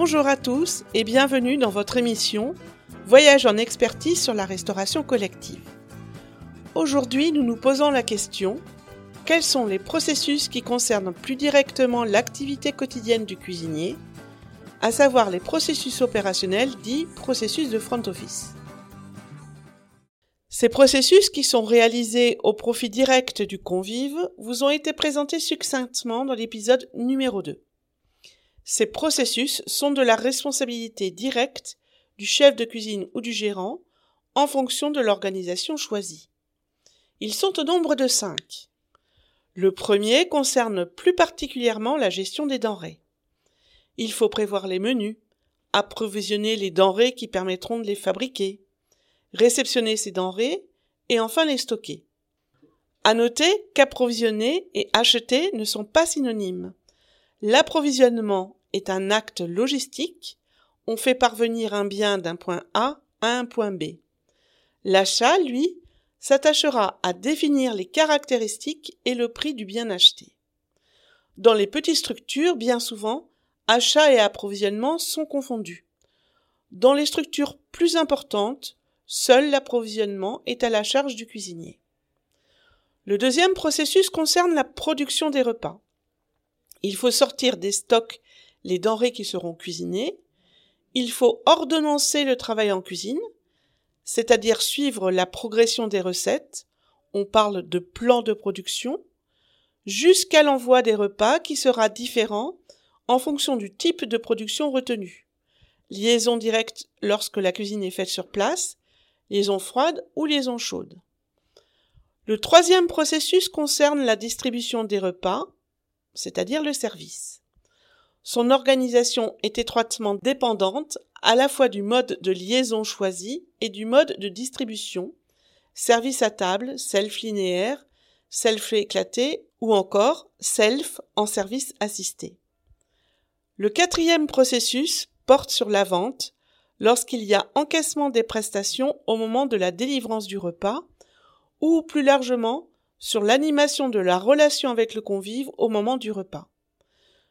Bonjour à tous et bienvenue dans votre émission Voyage en expertise sur la restauration collective. Aujourd'hui, nous nous posons la question quels sont les processus qui concernent plus directement l'activité quotidienne du cuisinier, à savoir les processus opérationnels dits processus de front office. Ces processus qui sont réalisés au profit direct du convive vous ont été présentés succinctement dans l'épisode numéro 2. Ces processus sont de la responsabilité directe du chef de cuisine ou du gérant en fonction de l'organisation choisie. Ils sont au nombre de cinq. Le premier concerne plus particulièrement la gestion des denrées. Il faut prévoir les menus, approvisionner les denrées qui permettront de les fabriquer, réceptionner ces denrées et enfin les stocker. À noter qu'approvisionner et acheter ne sont pas synonymes. L'approvisionnement est un acte logistique. On fait parvenir un bien d'un point A à un point B. L'achat, lui, s'attachera à définir les caractéristiques et le prix du bien acheté. Dans les petites structures, bien souvent, achat et approvisionnement sont confondus. Dans les structures plus importantes, seul l'approvisionnement est à la charge du cuisinier. Le deuxième processus concerne la production des repas. Il faut sortir des stocks les denrées qui seront cuisinées. Il faut ordonnancer le travail en cuisine, c'est-à-dire suivre la progression des recettes, on parle de plan de production, jusqu'à l'envoi des repas qui sera différent en fonction du type de production retenu. Liaison directe lorsque la cuisine est faite sur place, liaison froide ou liaison chaude. Le troisième processus concerne la distribution des repas, c'est-à-dire le service. Son organisation est étroitement dépendante à la fois du mode de liaison choisi et du mode de distribution, service à table, self linéaire, self éclaté ou encore self en service assisté. Le quatrième processus porte sur la vente lorsqu'il y a encaissement des prestations au moment de la délivrance du repas ou plus largement sur l'animation de la relation avec le convive au moment du repas.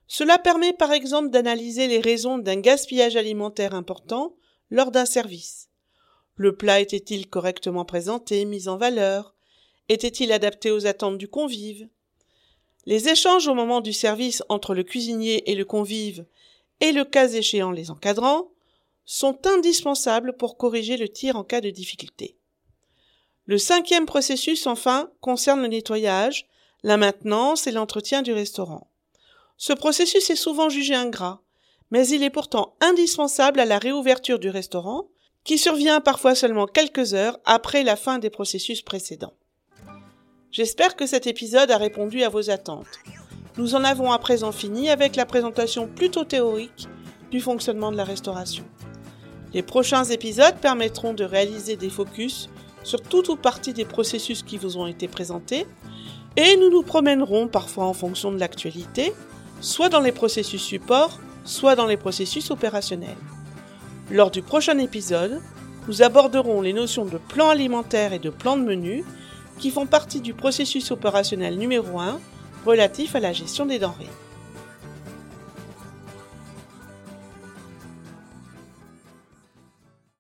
Cela permet par exemple d'analyser les raisons d'un gaspillage alimentaire important lors d'un service. Le plat était-il correctement présenté, mis en valeur? Était-il adapté aux attentes du convive? Les échanges au moment du service entre le cuisinier et le convive, et le cas échéant les encadrants, sont indispensables pour corriger le tir en cas de difficulté. Le cinquième processus, enfin, concerne le nettoyage, la maintenance et l'entretien du restaurant. Ce processus est souvent jugé ingrat, mais il est pourtant indispensable à la réouverture du restaurant, qui survient parfois seulement quelques heures après la fin des processus précédents. J'espère que cet épisode a répondu à vos attentes. Nous en avons à présent fini avec la présentation plutôt théorique du fonctionnement de la restauration. Les prochains épisodes permettront de réaliser des focus sur toute ou partie des processus qui vous ont été présentés, et nous nous promènerons parfois en fonction de l'actualité soit dans les processus support, soit dans les processus opérationnels. Lors du prochain épisode, nous aborderons les notions de plan alimentaire et de plan de menu qui font partie du processus opérationnel numéro 1 relatif à la gestion des denrées.